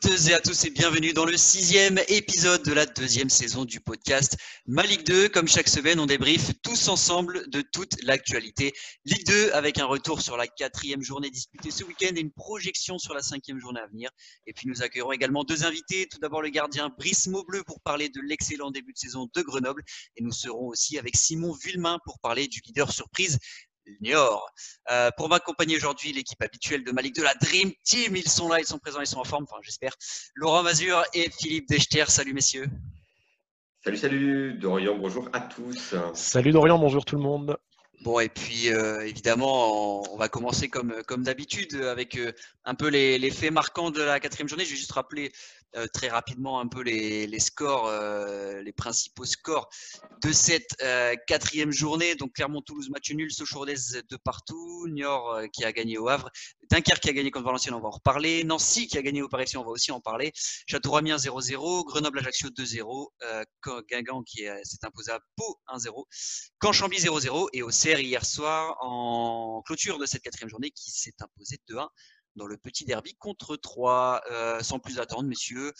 Toutes et à tous et bienvenue dans le sixième épisode de la deuxième saison du podcast Ma Ligue 2. Comme chaque semaine, on débriefe tous ensemble de toute l'actualité Ligue 2 avec un retour sur la quatrième journée disputée ce week-end et une projection sur la cinquième journée à venir. Et puis nous accueillerons également deux invités. Tout d'abord le gardien Brice Maubleu pour parler de l'excellent début de saison de Grenoble. Et nous serons aussi avec Simon Villemain pour parler du leader surprise Niort. Euh, pour m'accompagner aujourd'hui, l'équipe habituelle de Malik de la Dream Team, ils sont là, ils sont présents, ils sont en forme, enfin j'espère. Laurent Mazur et Philippe Dechter, salut messieurs. Salut, salut Dorian, bonjour à tous. Salut Dorian, bonjour tout le monde. Bon, et puis euh, évidemment, on, va commencer comme, comme d'habitude avec euh, un peu les, les, faits marquants de la quatrième journée. Je vais juste rappeler euh, très rapidement un peu les, scores, euh, les principaux scores de cette euh, quatrième journée. Donc Clermont-Toulouse, match nul, Sochaux-Rodez de partout, Niort qui a gagné au Havre, Dunkerque qui a gagné contre Valenciennes, on va en reparler, Nancy qui a gagné au Paris, on va aussi en parler, Château-Ramiens 0-0, Grenoble-Ajaccio 2-0, Guingamp qui s'est imposé à Pau 1-0, Caen-Chambly 0-0 et au CR hier soir en clôture de cette quatrième journée qui s'est imposé 2-1 dans le petit derby contre 3. Euh, sans plus attendre, messieurs,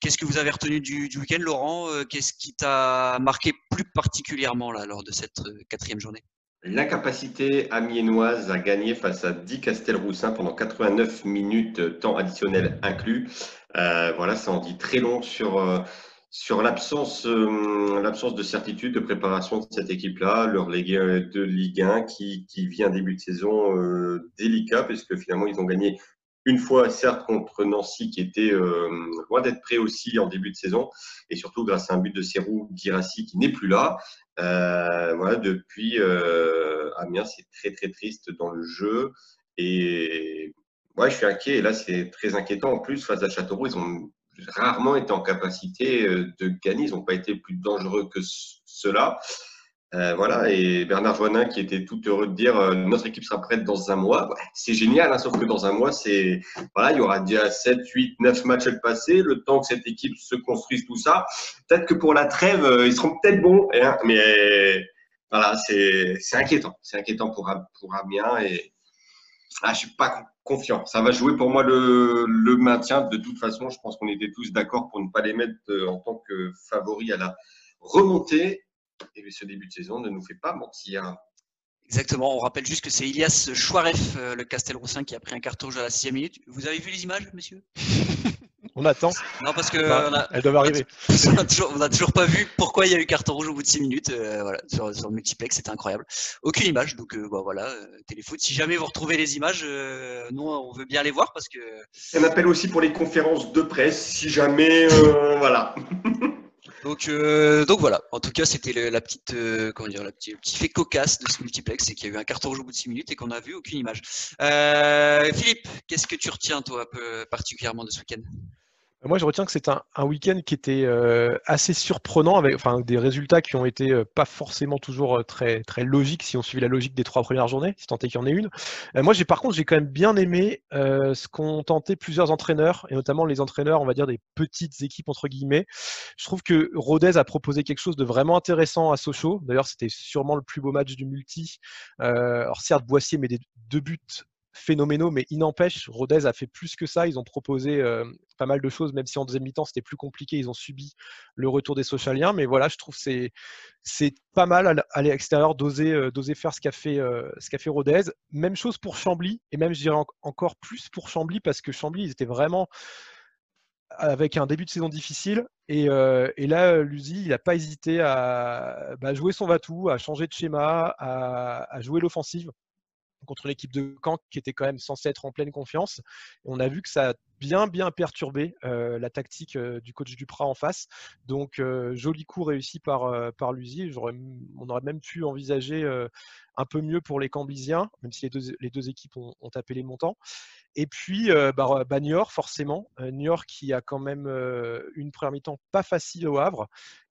qu'est-ce que vous avez retenu du, week-end, Laurent euh, Qu'est-ce qui t'a marqué plus particulièrement là, lors de cette euh, quatrième journée? L'incapacité amiénoise à gagner face à 10 Castelroussin pendant 89 minutes, temps additionnel inclus. voilà, ça en dit très long sur sur l'absence euh, l'absence de certitude de préparation de cette équipe-là, leur légué de Ligue 1 qui, qui vit un début de saison euh, délicat puisque finalement ils ont gagné une fois certes contre Nancy qui était euh, loin d'être prêt aussi en début de saison et surtout grâce à un but de Serrou Girassi qui n'est plus là. voilà depuis Amiens c'est très très triste dans le jeu. Et ouais je suis inquiet. Et là c'est très inquiétant. En plus face à Châteauroux ils ont rarement été en capacité euh, de gagner. Ils n'ont pas été plus dangereux que cela. Euh, voilà, et Bernard Joannin qui était tout heureux de dire euh, notre équipe sera prête dans un mois. c'est génial, hein, sauf que dans un mois, c'est voilà, il y aura déjà 7, 8, 9 matchs à passer, le temps que cette équipe se construise tout ça. Peut-être que pour la trêve, ils seront peut-être bons, hein, mais voilà, c'est inquiétant. C'est inquiétant pour, pour Amiens et ah, je suis pas confiant. Ça va jouer pour moi le, le maintien. De toute façon, je pense qu'on était tous d'accord pour ne pas les mettre euh, en tant que favoris à la remontée. Et ce début de saison ne nous fait pas mentir. Exactement, on rappelle juste que c'est Ilias Chouaref, euh, le Castelroussin, qui a pris un carton à la sixième minute. Vous avez vu les images, monsieur? On attend. Non, parce que. elles doivent arriver. On n'a toujours, toujours, pas vu pourquoi il y a eu carton rouge au bout de 6 minutes. Euh, voilà, sur, le multiplex, c'était incroyable. Aucune image, donc euh, bah, voilà, euh, téléfoot. Si jamais vous retrouvez les images, nous, on veut bien les voir parce que. Un appel aussi pour les conférences de presse, si jamais. voilà. Donc, donc voilà. En tout cas, c'était la petite, comment dire, la petite, le petit fait cocasse de ce multiplex, c'est qu'il y a eu un carton rouge au bout de 6 minutes et qu'on n'a vu aucune image. Philippe, qu'est-ce que tu retiens toi, particulièrement de ce week-end? Moi, je retiens que c'est un, week-end qui était euh, assez surprenant, avec enfin, des résultats qui ont été euh, pas forcément toujours euh, très, très logiques si on suivait la logique des trois premières journées, si tant est qu'il y en ait une. moi, j'ai par contre, j'ai quand même bien aimé ce qu'ont tenté plusieurs entraîneurs, et notamment les entraîneurs, on va dire, des petites équipes, entre guillemets. Je trouve que Rodez a proposé quelque chose de vraiment intéressant à Sochaux. D'ailleurs, c'était sûrement le plus beau match du multi. alors, certes, Boissier met des deux buts phénoménaux, mais il n'empêche, Rodez a fait plus que ça. Ils ont proposé euh, pas mal de choses, même si en deuxième mi-temps c'était plus compliqué. Ils ont subi le retour des socialiens, mais voilà, je trouve c'est c'est pas mal à l'extérieur d'oser euh, d'oser faire ce qu'a fait euh, ce qu'a fait Rodez. Même chose pour Chambly, et même je dirais encore plus pour Chambly parce que Chambly ils étaient vraiment avec un début de saison difficile. Et, là, Luzi, il n'a pas hésité à bah, jouer son Vatou, à changer de schéma, à jouer l'offensive contre l'équipe de Caen qui était quand même censée être en pleine confiance. on a vu que ça a bien bien perturbé euh, la tactique euh, du coach Duprat en face. Donc euh, joli coup réussi par par. On aurait même pu envisager un peu mieux pour les Cambisiens, même si les deux, équipes ont, tapé les montants. Et puis bah, bah, forcément, Niort qui a quand même une première mi-temps pas facile au Havre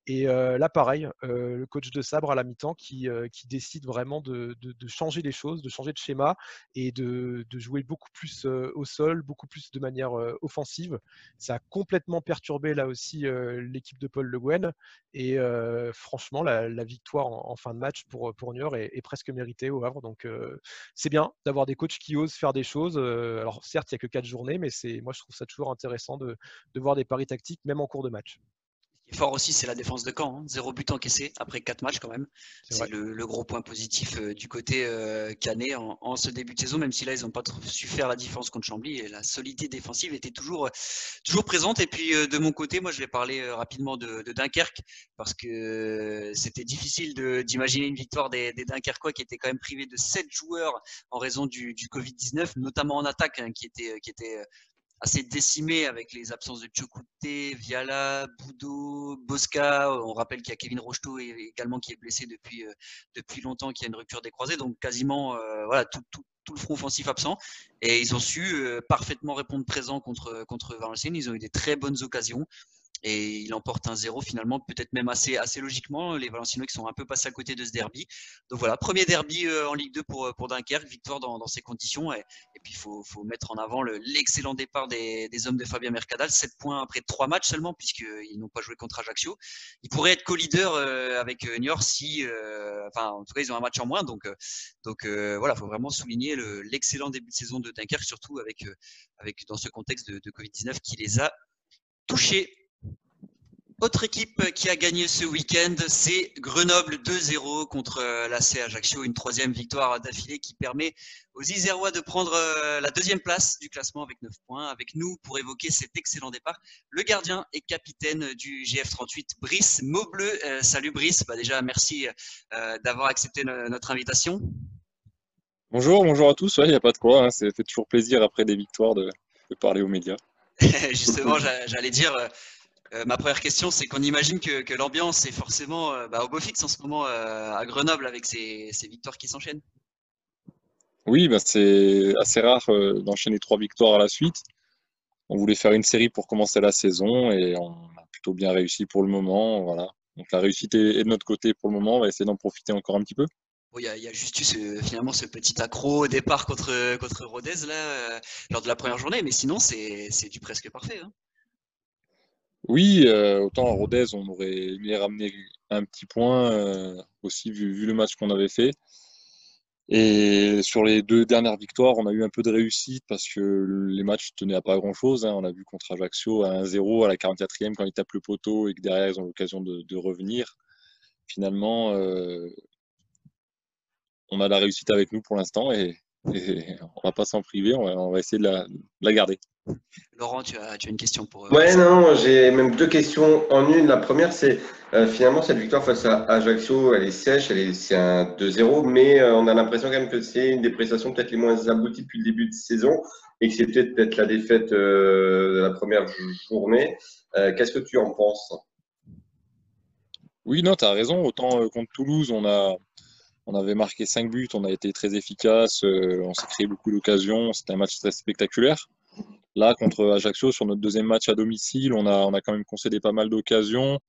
Et là, pareil, le coach de Sabre à la mi-temps qui, décide vraiment de, changer les choses, de changer de schéma et de, jouer beaucoup plus au sol, beaucoup plus de manière offensive. Ça a complètement perturbé là aussi l'équipe de Paul Le Guen. Et franchement, la, victoire en, fin de match pour, pour est, presque méritée au Havre. Donc c'est bien d'avoir des coachs qui osent faire des choses. alors certes, il n'y a que quatre journées, mais moi je trouve ça toujours intéressant de voir des paris tactiques, même en cours de match fort aussi, c'est la défense de Caen. Hein. Zéro but encaissé après quatre matchs quand même. C'est le, gros point positif euh, du côté euh, canet en, ce début de saison, même si là, ils n'ont pas su faire la différence contre Chambly. Et la solidité défensive était toujours, toujours présente. Et puis euh, de mon côté, moi, je vais parler rapidement de, Dunkerque parce que c'était difficile d'imaginer une victoire des, Dunkerquois qui étaient quand même privés de sept joueurs en raison du, Covid-19, notamment en attaque, hein, qui était, qui était assez décimé avec les absences de Chokouté, Viala, Boudou, Bosca. On rappelle qu'il y a Kevin Rocheteau également qui est blessé depuis, euh, depuis longtemps, qui a une rupture des croisés. Donc quasiment euh, voilà, tout, tout, tout, le front offensif absent. Et ils ont su euh, parfaitement répondre présent contre, contre Valenciennes. Ils ont eu des très bonnes occasions et il emporte un zéro finalement, peut-être même assez, assez logiquement. Les Valenciennois qui sont un peu passés à côté de ce derby. Donc voilà, premier derby euh, en Ligue 2 pour, pour Dunkerque, victoire dans, dans ces conditions. Et, et puis il faut, faut, mettre en avant l'excellent départ des, des, hommes de Fabien Mercadal, 7 points après 3 matchs seulement, puisqu'ils n'ont pas joué contre Ajaccio. Ils pourraient être co-leader euh, avec euh, Niort si, enfin en tout cas ils ont un match en moins. Donc, donc voilà, il faut vraiment souligner l'excellent début de saison de Dunkerque, surtout avec, avec dans ce contexte de, de Covid-19 qui les a touchés autre équipe qui a gagné ce week-end, c'est Grenoble 2-0 contre euh, l'AC Ajaccio, une troisième victoire d'affilée qui permet aux Isérois de prendre euh, la deuxième place du classement avec 9 points. Avec nous pour évoquer cet excellent départ, le gardien et capitaine du GF38, Brice Maubleu. Euh, salut Brice, bah déjà merci d'avoir accepté notre invitation. Bonjour, bonjour à tous. Il n'y a pas de quoi, hein. ça fait toujours plaisir après des victoires de parler aux médias. Justement, j'allais dire, euh, ma première question, c'est qu'on imagine que, l'ambiance est forcément euh, bah, au beau fixe en ce moment euh, à Grenoble avec ces, victoires qui s'enchaînent. Oui, bah, c'est assez rare d'enchaîner trois victoires à la suite. On voulait faire une série pour commencer la saison et on a plutôt bien réussi pour le moment. Voilà. Donc la réussite est, de notre côté pour le moment. On va essayer d'en profiter encore un petit peu. Il y, a juste eu finalement ce petit accro au départ contre, contre Rodez là, lors de la première journée, mais sinon c'est du presque parfait. Hein. Oui, euh, autant à Rodez, on aurait aimé ramener un petit point euh, aussi, vu, le match qu'on avait fait. Et sur les deux dernières victoires, on a eu un peu de réussite parce que les matchs tenaient à pas grand-chose. Hein. On a vu contre Ajaccio à 1-0 à la 44e quand ils tapent le poteau et que derrière, ils ont l'occasion de, revenir. Finalement, euh, on a la réussite avec nous pour l'instant et, on on va pas s'en priver, on va, essayer de la garder. Laurent, tu as, une question pour. Euh, ouais, non, j'ai même deux questions en une. La première, c'est euh, finalement cette victoire face à Ajaccio, elle est sèche, elle est, c'est un 2-0, mais euh, on a l'impression quand même que c'est une des prestations peut-être les moins abouties depuis le début de saison et que c'est peut-être la défaite de la première journée. Qu'est-ce que tu en penses? Oui, non, tu as raison. Autant contre Toulouse, on a. On avait marqué 5 buts, on a été très efficace, on s'est créé beaucoup d'occasions, c'était un match très spectaculaire. Là, contre Ajaccio, sur notre deuxième match à domicile, on a, quand même concédé pas mal d'occasions.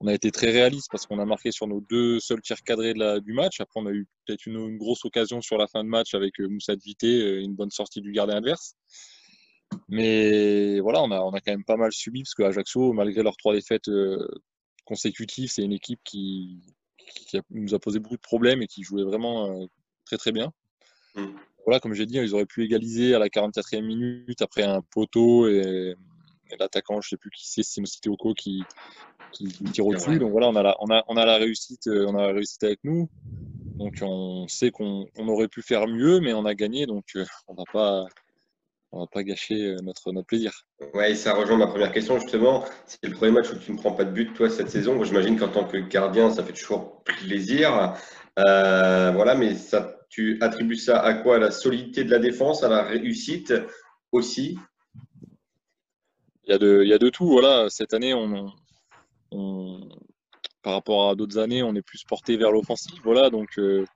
On a été très réaliste parce qu'on a marqué sur nos deux seuls tirs cadrés du match. Après, on a eu peut-être une, grosse occasion sur la fin de match avec euh, Moussa Vité, euh, une bonne sortie du gardien adverse. Mais voilà, on a, quand même pas mal subi parce que Ajaccio, malgré leurs trois défaites euh, consécutives, c'est une équipe qui, qui nous a posé beaucoup de problèmes et qui jouait vraiment très très bien. Mm voilà, comme j'ai dit, ils auraient pu égaliser à la 44e minute après un poteau et, l'attaquant, je ne sais plus qui c'est, Simon Teoko qui, qui, tire au-dessus. Donc voilà, on a, la, on, a, on a la réussite, euh, on a la réussite avec nous. Donc on sait qu'on aurait pu faire mieux, mais on a gagné, donc euh, on va pas, on va pas gâcher euh, notre, notre plaisir. Ouais, ça rejoint ma première question justement. C'est le premier match où tu ne prends pas de but toi cette saison. J'imagine qu'en tant que gardien, ça fait toujours plaisir. voilà, mais ça tu attribues ça à quoi? À la solidité de la défense, à la réussite aussi? Il y, a de, il y a de tout. Voilà. Cette année, on, par rapport à d'autres années, on est plus porté vers l'offensive. Voilà, donc euh,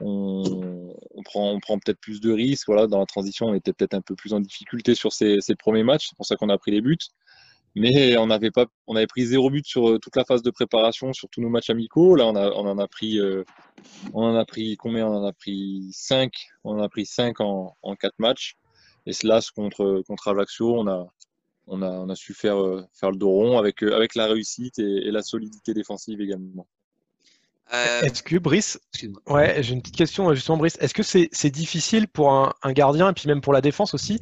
on, prend, on prend peut-être plus de risques. Voilà, dans la transition, on était peut-être un peu plus en difficulté sur ces, ces premiers matchs. C'est pour ça qu'on a pris les buts. Mais on avait, pas, on avait pris zéro but sur toute la phase de préparation, sur tous nos matchs amicaux. Là, on, a, on en a pris, on en a pris combien? On en a pris 5. On en a pris 5 en, en 4 matchs. Et cela, contre, contre Ajaccio, on a, on a, on a su faire, faire le dos rond avec, avec la réussite et la solidité défensive également. Euh, est-ce que Brice, ouais, j'ai une petite question justement, Brice. Est-ce que c'est difficile pour un, gardien et puis même pour la défense aussi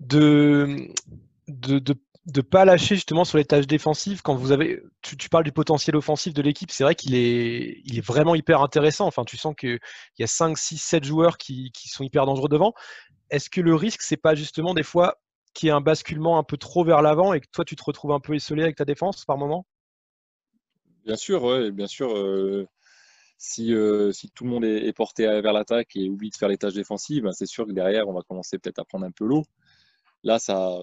de de, de, pas lâcher justement sur les tâches défensives quand vous avez, tu, parles du potentiel offensif de l'équipe, c'est vrai qu'il est, il est vraiment hyper intéressant. Enfin, tu sens qu'il y a 5, 6, 7 joueurs qui, qui sont hyper dangereux devant. Est-ce que le risque, c'est pas justement des fois qu'il y ait un basculement un peu trop vers l'avant et que toi, tu te retrouves un peu isolé avec ta défense par moment? Bien sûr, ouais, bien sûr. Euh, si, euh, si tout le monde est, porté vers l'attaque et oublie de faire les tâches défensives, ben, c'est sûr que derrière, on va commencer peut-être à prendre un peu l'eau. Là, ça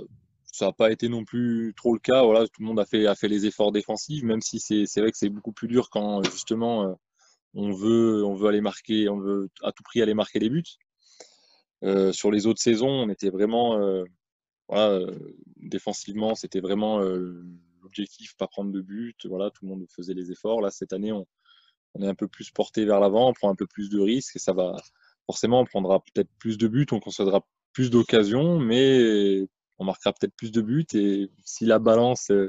n'a pas été non plus trop le cas. Tout le monde a fait, les efforts défensifs, même si c'est vrai que c'est beaucoup plus dur quand justement euh, on veut, aller marquer, on veut à tout prix aller marquer des buts. Euh, sur les autres saisons, on était vraiment défensivement, c'était vraiment l'objectif, pas prendre de but. Voilà, tout le monde faisait les efforts. Là, cette année, on, on est un peu plus porté vers l'avant, on prend un peu plus de risques et ça va forcément on prendra peut-être plus de buts, on concédera plus d'occasions, mais on marquera peut-être plus de buts et si la balance euh,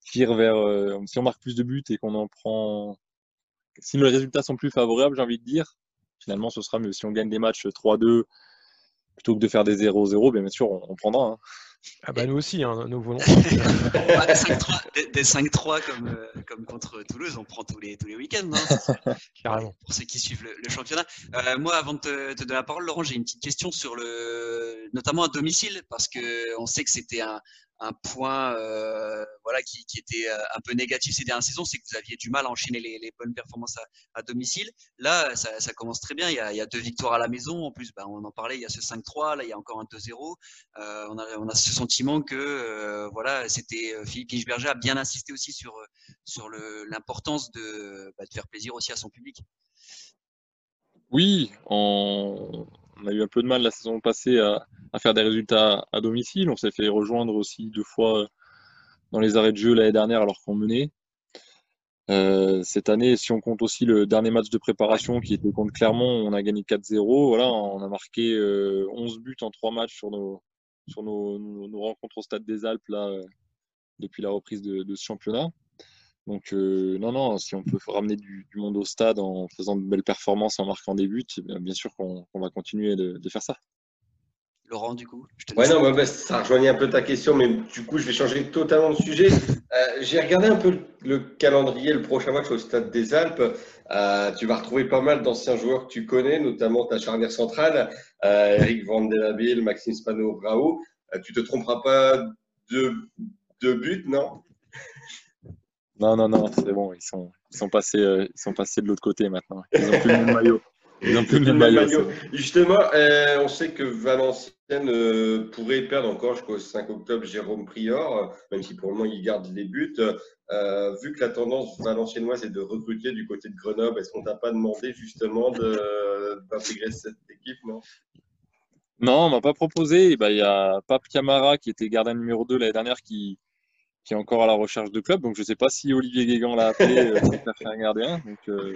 tire vers euh, si on marque plus de buts et qu'on en prend si les résultats sont plus favorables, j'ai envie de dire, finalement ce sera mieux si on gagne des matchs 3-2 plutôt que de faire des 0-0, bien sûr on, prendra. Hein. Ah bah nous aussi, hein, nous voulons. des 5-3 comme, euh, comme contre Toulouse, on prend tous les, tous les week-ends. Hein, Carrément. Pour ceux qui suivent le, championnat. Euh, moi, avant de te, te, donner la parole, Laurent, j'ai une petite question sur le, notamment à domicile, parce qu'on sait que c'était un, un point euh, voilà, qui, qui, était euh, un peu négatif ces dernières saisons, c'est que vous aviez du mal à enchaîner les, les bonnes performances à, à, domicile. Là, ça, ça, commence très bien. Il y, a, il y, a, deux victoires à la maison. En plus, ben, on en parlait, il y a ce 5-3, là, il y a encore un 2-0. Euh, on, a, on a ce sentiment que euh, voilà, c'était euh, Philippe Kingsberger a bien insisté aussi sur, sur l'importance de, bah, de faire plaisir aussi à son public. Oui, on, on a eu un peu de mal la saison passée à, faire des résultats à domicile. On s'est fait rejoindre aussi deux fois dans les arrêts de jeu l'année dernière alors qu'on menait. Euh, cette année, si on compte aussi le dernier match de préparation qui était contre Clermont, on a gagné 4-0. Voilà, on a marqué 11 euh, buts en trois matchs sur nos, rencontres au Stade des Alpes là, euh, depuis la reprise de ce championnat. Donc non, non, si on peut ramener du, du, monde au stade en faisant de belles performances, en marquant des buts, eh bien, bien sûr qu'on va continuer de, de faire ça. Laurent, du coup Ouais, non, bah, ça rejoignait un peu ta question, mais du coup, je vais changer totalement de sujet. Euh, j'ai regardé un peu le, calendrier, le prochain match au Stade des Alpes. Euh, tu vas retrouver pas mal d'anciens joueurs que tu connais, notamment ta charnière centrale, euh, Eric Van der Maxime Spano-Brao. tu te tromperas pas de, de but, non? Non, non, non, c'est bon, ils sont, ils sont, passés, ils sont passés de l'autre côté maintenant. Ils ont plus le maillot. Justement, euh, on sait que Valenciennes euh, pourrait perdre encore jusqu'au 5 octobre Jérôme Prior, même si pour le moment il garde les buts. Euh, vu que la tendance valenciennoise est de recruter du côté de Grenoble, est-ce qu'on t'a pas demandé justement d'intégrer cette équipe non? Non, on m'a pas proposé. Bah, il y a Pape Camara qui était gardien numéro 2 l'année dernière qui, qui est encore à la recherche de club. Donc je ne sais pas si Olivier Guégan l'a appelé pour faire un gardien. Donc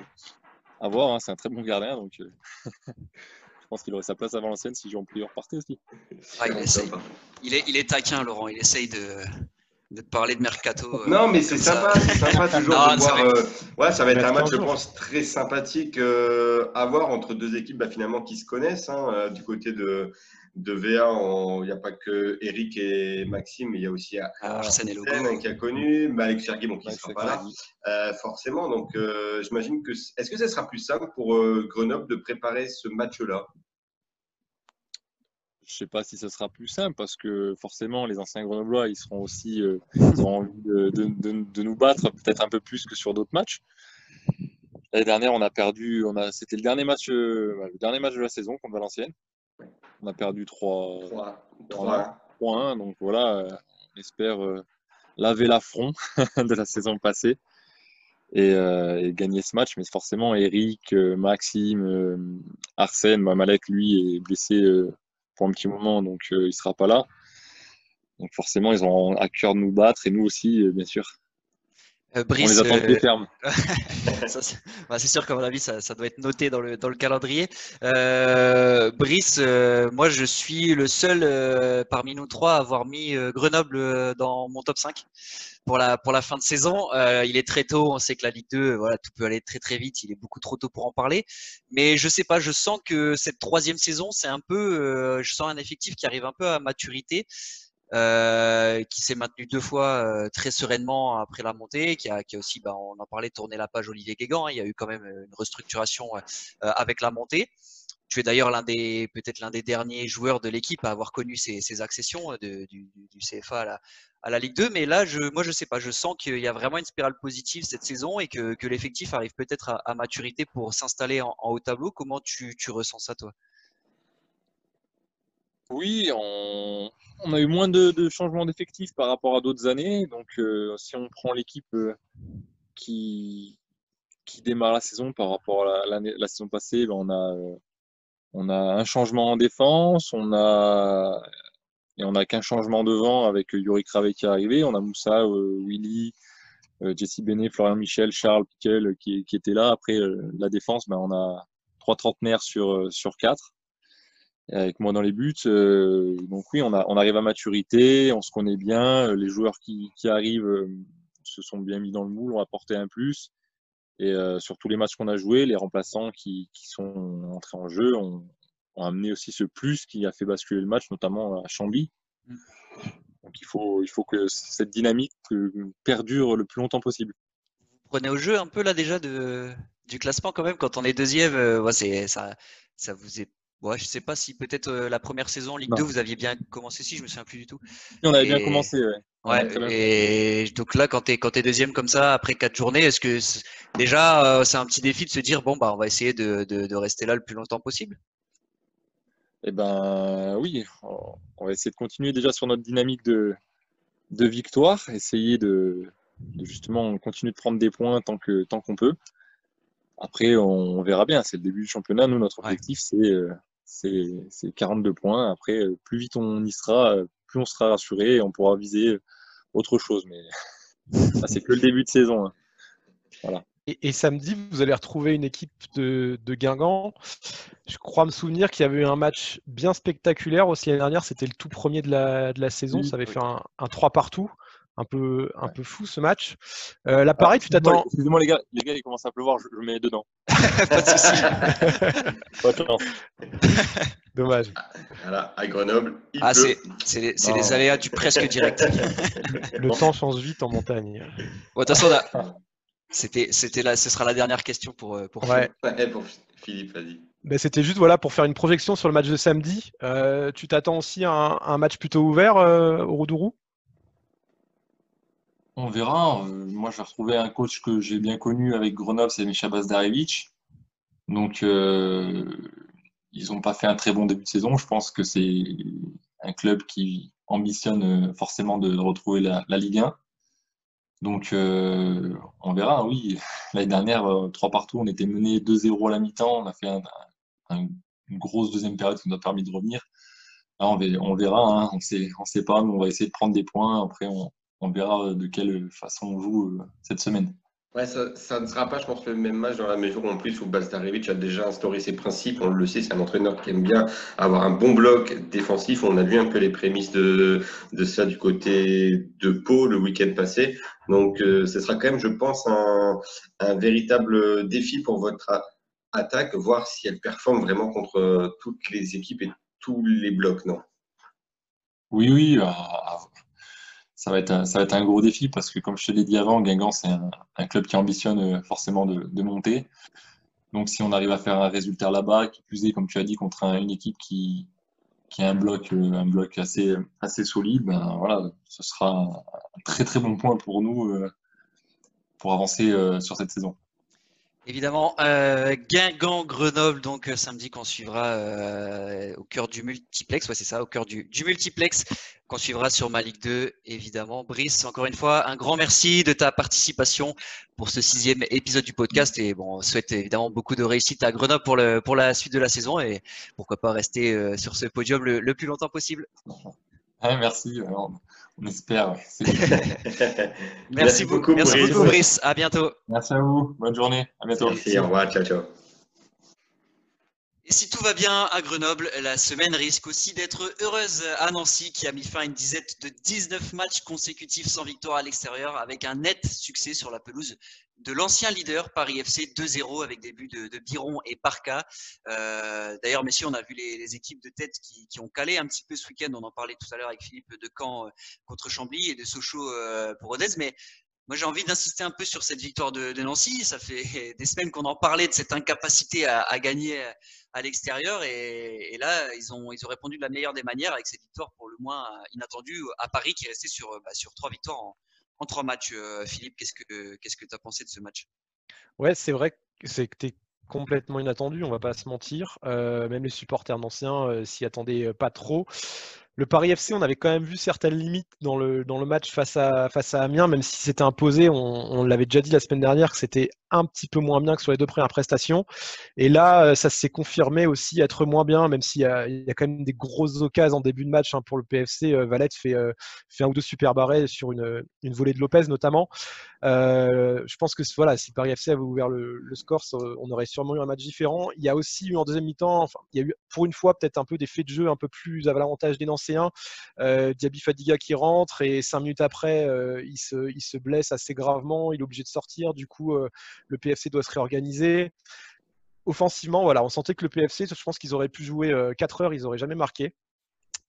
à voir, hein, c'est un très bon gardien, donc euh, je pense qu'il aurait sa place avant l'ancienne si Jean Plieur partait aussi. Ah, il, essaye. il, est, il est taquin, Laurent, il essaye de, de parler de mercato. Euh, non, mais c'est sympa, c'est sympa toujours de voir. Euh, ouais, ça va être un match, je pense, très sympathique à voir entre deux équipes bah, finalement qui se connaissent. Hein, du côté de, de VA, il n'y a pas que Eric et Maxime, mais il y a aussi Arsène, Arsène qui a connu, Malek Sergi, bon, qui ne sera pas là, euh, forcément. Donc, euh, j'imagine que. Est-ce que ça sera plus simple pour euh, Grenoble de préparer ce match-là? Je ne sais pas si ce sera plus simple parce que forcément les anciens Grenoblois ils seront aussi ils ont envie de, de nous battre peut-être un peu plus que sur d'autres matchs. L'année dernière on a perdu, on a c'était le dernier match le dernier match de la saison contre Valenciennes. On a perdu 3, 1 Donc voilà, euh, on espère euh, laver l'affront de la saison passée euh, et, gagner ce match. Mais forcément, Eric, Maxime, Arsène, Malek, lui, est blessé pour un petit moment, donc il ne sera pas là. Donc forcément, ils ont à cœur de nous battre et nous aussi, bien sûr. Euh, Brice, on les attend plus ferme. Bah, c'est sûr qu'à mon avis, ça, ça, doit être noté dans le, dans le calendrier. Euh, Brice, euh, moi, je suis le seul euh, parmi nous trois à avoir mis euh, Grenoble dans mon top 5 pour la, pour la fin de saison. il est très tôt, on sait que la Ligue 2, voilà, tout peut aller très très vite, il est beaucoup trop tôt pour en parler. Mais je sais pas, je sens que cette troisième saison, c'est un peu, je sens un effectif qui arrive un peu à maturité. Euh, qui s'est maintenu deux fois euh, très sereinement après la montée, qui a, aussi, bah, on en parlait, tourné la page Olivier Guégan. Hein. il y a eu quand même une restructuration euh, avec la montée. Tu es d'ailleurs l'un des peut-être l'un des derniers joueurs de l'équipe à avoir connu ces, ces accessions de, du, CFA à la, Ligue 2. Mais là, moi, je sais pas. Je sens qu'il y a vraiment une spirale positive cette saison et que, l'effectif arrive peut-être à, maturité pour s'installer en, haut tableau. Comment tu ressens ça, toi? Oui, on, a eu moins de, changements d'effectifs par rapport à d'autres années. Donc, euh, si on prend l'équipe euh, qui, démarre la saison par rapport à la, saison passée, ben, on, a, euh, a un changement en défense, on a et on n'a qu'un changement devant avec Yuri Kravet qui est arrivé. On a Moussa, Willy, Jesse Benet, Florian Michel, Charles Piquel qui, qui étaient là. Après, la défense, ben, on a trois trentenaires sur, sur quatre avec moi dans les buts. Euh, donc oui, on, arrive à maturité, on se connaît bien. Les joueurs qui, arrivent euh, se sont bien mis dans le moule, ont apporté un plus. Et euh, sur tous les matchs qu'on a joués, les remplaçants qui, sont entrés en jeu ont, amené aussi ce plus qui a fait basculer le match, notamment à Chambly. Donc il faut, il faut que cette dynamique perdure le plus longtemps possible. Vous prenez au jeu un peu là déjà du classement quand même quand on est deuxième. Euh, ça, ça vous est Ouais, je sais pas si peut-être euh, la première saison Ligue 2 vous aviez bien commencé si je me souviens plus du tout. on avait bien commencé, ouais. Ouais, et donc là quand tu es deuxième comme ça après quatre journées, est-ce que déjà euh, c'est un petit défi de se dire bon bah on va essayer de, de, de rester là le plus longtemps possible? Eh ben oui, on va essayer de continuer déjà sur notre dynamique de de victoire, essayer de, de justement continuer de prendre des points tant que tant qu'on peut. Après, on, verra bien. C'est le début du championnat. Nous, notre objectif, c'est euh, c'est 42 points. Après, euh, plus vite on y sera, euh, plus on sera rassuré et on pourra viser euh, autre chose. Mais c'est que le début de saison. Hein. Voilà. Et, samedi, vous allez retrouver une équipe de, de Guingamp. Je crois me souvenir qu'il y avait eu un match bien spectaculaire aussi l'année dernière. C'était le tout premier de la, de la saison. Ça avait fait un, un 3 partout un peu, un peu fou ce match. Euh, là, pareil, tu t'attends. Excusez-moi, les gars, les gars, il commence à pleuvoir, je, je mets dedans. Pas de soucis. Pas de chance. Dommage. Voilà, à Grenoble. Il ah, pleut. c'est les, les, aléas du presque direct. Le temps change vite en montagne. Bon, de toute façon, c'était, c'était là, ce sera la dernière question pour, euh, pour ouais. Philippe. Ouais, pour Philippe, vas-y. Ben, c'était juste voilà, pour faire une projection sur le match de samedi. Euh, tu t'attends aussi à un, un, match plutôt ouvert euh, au Roudourou? On verra. Euh, moi, je vais retrouver un coach que j'ai bien connu avec Grenoble, c'est Misha Bazdarevich. Donc, euh, ils n'ont pas fait un très bon début de saison. Je pense que c'est un club qui ambitionne euh, forcément de retrouver la, Ligue 1. Donc, on verra. Oui, l'année dernière, trois partout, on était mené 2-0 à la mi-temps. On a fait un, un, une grosse deuxième période qui nous a permis de revenir. Là, on, verra. Hein. On sait, on sait pas. Mais on va essayer de prendre des points. Après, on, on verra euh, de quelle façon on joue euh, cette semaine. Ouais, ça, ça, ne sera pas, je pense, le même match dans la mesure où, en plus, où Bazdarevic a déjà instauré ses principes. On le sait, c'est un entraîneur qui aime bien avoir un bon bloc défensif. On a vu un peu les prémices de, de ça du côté de Pau le week-end passé. Donc, euh, ce sera quand même, je pense, un, un véritable défi pour votre attaque, voir si elle performe vraiment contre toutes les équipes et tous les blocs, non? Oui, oui, ça va, être un, ça va être un gros défi parce que, comme je te l'ai dit avant, Guingamp, c'est un, club qui ambitionne euh, forcément de, monter. Donc, si on arrive à faire un résultat là-bas, qui plus comme tu as dit, contre une équipe qui, qui a un bloc, euh, un bloc assez, assez solide, ben voilà, ce sera un très très bon point pour nous euh, pour avancer sur cette saison. Évidemment, euh, Guingamp, Grenoble, donc euh, samedi qu'on suivra euh, au cœur du multiplex, ouais c'est ça, au cœur du, du multiplex qu'on suivra sur ma Ligue 2, évidemment. Brice, encore une fois, un grand merci de ta participation pour ce sixième épisode du podcast et bon, on souhaite évidemment beaucoup de réussite à Grenoble pour, le, pour la suite de la saison et pourquoi pas rester euh, sur ce podium le, le plus longtemps possible. merci. On espère. merci, beaucoup, merci beaucoup, Brice. À bientôt. Merci à vous. Bonne journée. À bientôt. Merci. Au revoir. Ciao, ciao. Et si tout va bien à Grenoble, la semaine risque aussi d'être heureuse à Nancy qui a mis fin à une dizaine de 19 matchs consécutifs sans victoire à l'extérieur avec un net succès sur la pelouse de l'ancien leader Paris FC 2-0 avec des buts de, Biron et Parka. Euh, d'ailleurs, messieurs, on a vu les, équipes de tête qui, ont calé un petit peu ce week-end. On en parlait tout à l'heure avec Philippe de Caen euh, contre Chambly et de Sochaux euh, pour Rodez. Mais moi, j'ai envie d'insister un peu sur cette victoire de, Nancy. Ça fait des semaines qu'on en parlait de cette incapacité à, gagner à l'extérieur. Et, là, ils ont, ils ont répondu de la meilleure des manières avec cette victoire pour le moins inattendue à Paris qui est resté sur, bah, sur trois victoires en, en trois matchs. Euh, Philippe, qu'est-ce que tu as pensé de ce match? Ouais, c'est vrai que c'était complètement inattendu, on va pas se mentir. Euh, même les supporters d'anciens euh, s'y attendaient pas trop. Le Paris FC, on avait quand même vu certaines limites dans le, dans le match face à, face à Amiens, même si c'était imposé. On, l'avait déjà dit la semaine dernière que c'était un petit peu moins bien que sur les deux premières prestations. Et là, euh, ça s'est confirmé aussi être moins bien, même s'il y, a, quand même des grosses occasions en début de match hein, pour le PFC. Euh, Valette fait, euh, fait un ou deux super barrés sur une, une volée de Lopez notamment. Je pense que voilà, si Paris FC avait ouvert le, score, on aurait sûrement eu un match différent. Il y a aussi eu en deuxième mi-temps, enfin, il y a eu pour une fois peut-être un peu des faits de jeu un peu plus à l'avantage des Nancéens. Diaby Fadiga qui rentre et cinq minutes après, il, se, il se blesse assez gravement, il est obligé de sortir. Du coup, le PFC doit se réorganiser. Offensivement, voilà, on sentait que le PFC, je pense qu'ils auraient pu jouer 4 euh, heures, ils n'auraient jamais marqué.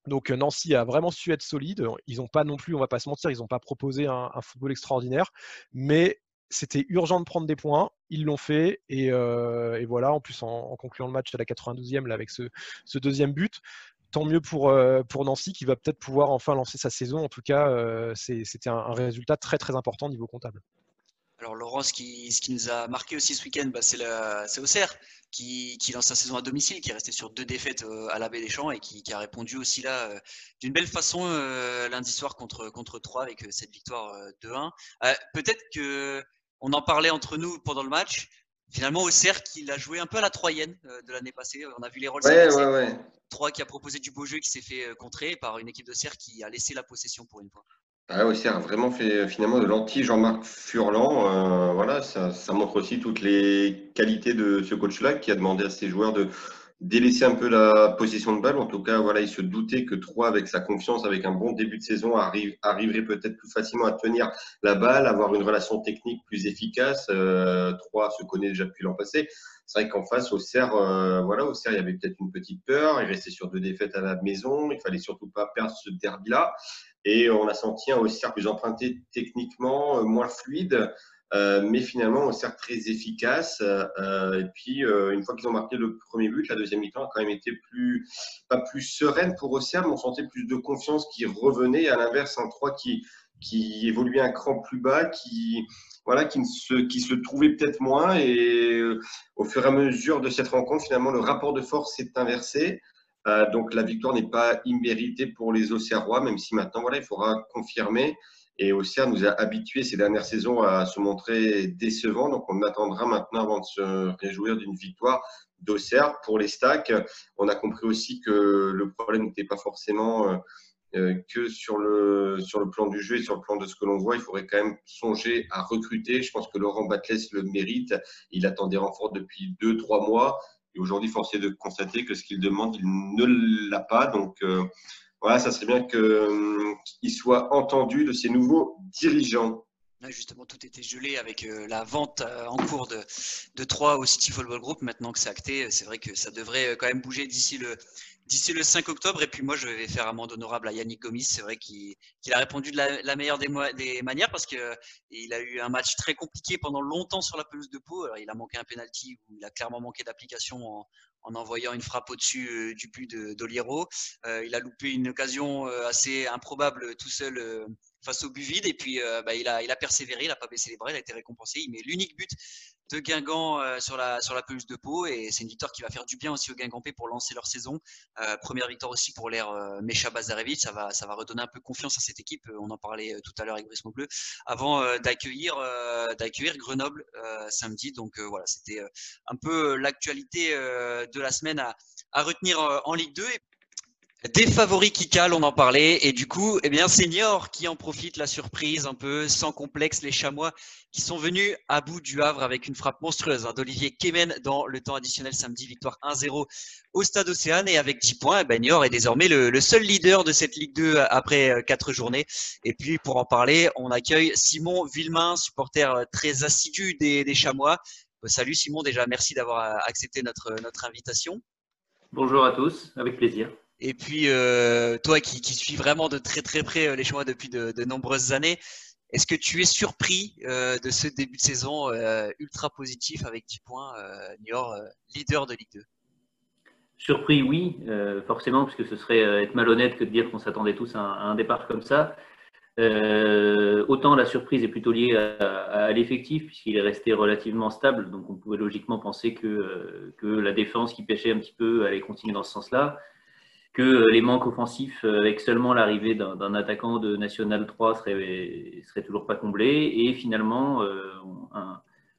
Donc Nancy a vraiment su être solide. Ils n'ont pas non plus, on va pas se mentir, ils n'ont pas proposé un, football extraordinaire, mais c'était urgent de prendre des points. Ils l'ont fait et, voilà. En plus, en, concluant le match à la 92e là, avec ce, deuxième but, tant mieux pour, Nancy qui va peut-être pouvoir enfin lancer sa saison. En tout cas, c'était un, un, résultat très très important au niveau comptable. Alors Laurent, ce qui, nous a marqué aussi ce week-end, bah, c'est Auxerre qui, lance sa saison à domicile, qui est resté sur deux défaites euh, à la Baie des Champs et qui, a répondu aussi là euh, d'une belle façon euh, lundi soir contre, contre 3 avec cette victoire 2-1. Peut-être que on en parlait entre nous pendant le match. Finalement, Auxerre qui l'a joué un peu à la Troyenne de l'année passée. On a vu les rôles. Ouais, ouais, ouais. 3 qui a proposé du beau jeu qui s'est fait contrer par une équipe d'Auxerre qui a laissé la possession pour une fois. Ah oui, a vraiment fait finalement de l'anti-Jean-Marc Furlan. Euh, voilà, ça, montre aussi toutes les qualités de ce coach-là qui a demandé à ses joueurs de délaisser un peu la position de balle. En tout cas, voilà, il se doutait que Troyes, avec sa confiance, avec un bon début de saison, arrive, arriverait peut-être plus facilement à tenir la balle, avoir une relation technique plus efficace. Euh, Troyes se connaît déjà depuis l'an passé. C'est vrai qu'en face, au Serre, euh, voilà, au Serre, il y avait peut-être une petite peur. Il restait sur deux défaites à la maison. Il fallait surtout pas perdre ce derby-là. Et on a senti un Auxerre plus emprunté techniquement, euh, moins fluide, euh, mais finalement Auxerre très efficace. Euh, et puis, une fois qu'ils ont marqué le premier but, la deuxième mi-temps a quand même été plus, pas plus sereine pour Auxerre, mais on sentait plus de confiance qui revenait, à l'inverse, un 3 qui, qui évoluait un cran plus bas, qui, voilà, qui, se, qui se trouvait peut-être moins. Et au fur et à mesure de cette rencontre, finalement, le rapport de force s'est inversé. Euh, donc la victoire n'est pas imméritée pour les Auxerrois, même si maintenant voilà, il faudra confirmer. Et Auxerre nous a habitués ces dernières saisons à se montrer décevants. Donc on attendra maintenant avant de se réjouir d'une victoire d'Auxerre. Pour les stacks, on a compris aussi que le problème n'était pas forcément euh, euh, que sur le, sur le plan du jeu et sur le plan de ce que l'on voit. Il faudrait quand même songer à recruter. Je pense que Laurent Batles le mérite. Il attendait renfort depuis deux, trois mois. Et aujourd'hui, force est de constater que ce qu'il demande, il ne l'a pas. Donc, euh, voilà, ça serait bien qu'il euh, soit entendu de ces nouveaux dirigeants. justement, tout était gelé avec euh, la vente en cours de, de 3 au City Football Group. Maintenant que c'est acté, c'est vrai que ça devrait quand même bouger d'ici le, d'ici le 5 octobre. Et puis moi, je vais faire amende honorable à Yannick Gomis. C'est vrai qu'il a répondu de la, meilleure des, manières parce qu'il a eu un match très compliqué pendant longtemps sur la pelouse de Pau. Alors, il a manqué un penalty il a clairement manqué d'application en, en envoyant une frappe au-dessus euh, du but d'Oliero. Euh, il a loupé une occasion euh, assez improbable tout seul face au but vide. Et puis, bah, il, a, il a persévéré, il n'a pas baissé les bras, il a été récompensé. Il met l'unique but de Guingamp euh, sur, la, sur la pelouse de Pau. Et c'est une victoire qui va faire du bien aussi aux Guingampais pour lancer leur saison. Euh, première victoire aussi pour l'air euh, Mecha. Ça va, redonner un peu confiance à cette équipe. On en parlait tout à l'heure avec Brice Bleu. Avant d'accueillir Grenoble samedi. Donc voilà, c'était un peu l'actualité de la semaine à, à retenir en Ligue 2. Des favoris qui calent, on en parlait. Et du coup, eh bien, c'est Niort qui en profite, la surprise un peu, sans complexe, les chamois qui sont venus à bout du Havre avec une frappe monstrueuse hein, d'Olivier Kemen dans le temps additionnel samedi, victoire 1-0 au Stade Océane. Et avec 10 points, eh ben, est désormais le, seul leader de cette Ligue 2 après 4 euh, journées. Et puis, pour en parler, on accueille Simon Villemain, supporter euh, très assidu des, chamois. Salut Simon, déjà, merci d'avoir euh, accepté notre invitation. Bonjour à tous, avec plaisir. Et puis, euh, toi qui, suis vraiment de très très près euh, les choix depuis de, nombreuses années, est-ce que tu es surpris euh, de ce début de saison ultra positif avec 10 points, Niort, leader de Ligue 2 Surpris, oui, forcément, parce que ce serait être malhonnête que de dire qu'on s'attendait tous à un, départ comme ça. autant la surprise est plutôt liée à, l'effectif, puisqu'il est resté relativement stable, donc on pouvait logiquement penser que, que la défense qui pêchait un petit peu allait continuer dans ce sens-là que euh, les manques offensifs euh, avec seulement l'arrivée d'un attaquant de National 3 seraient, seraient toujours pas comblés. Et finalement, euh,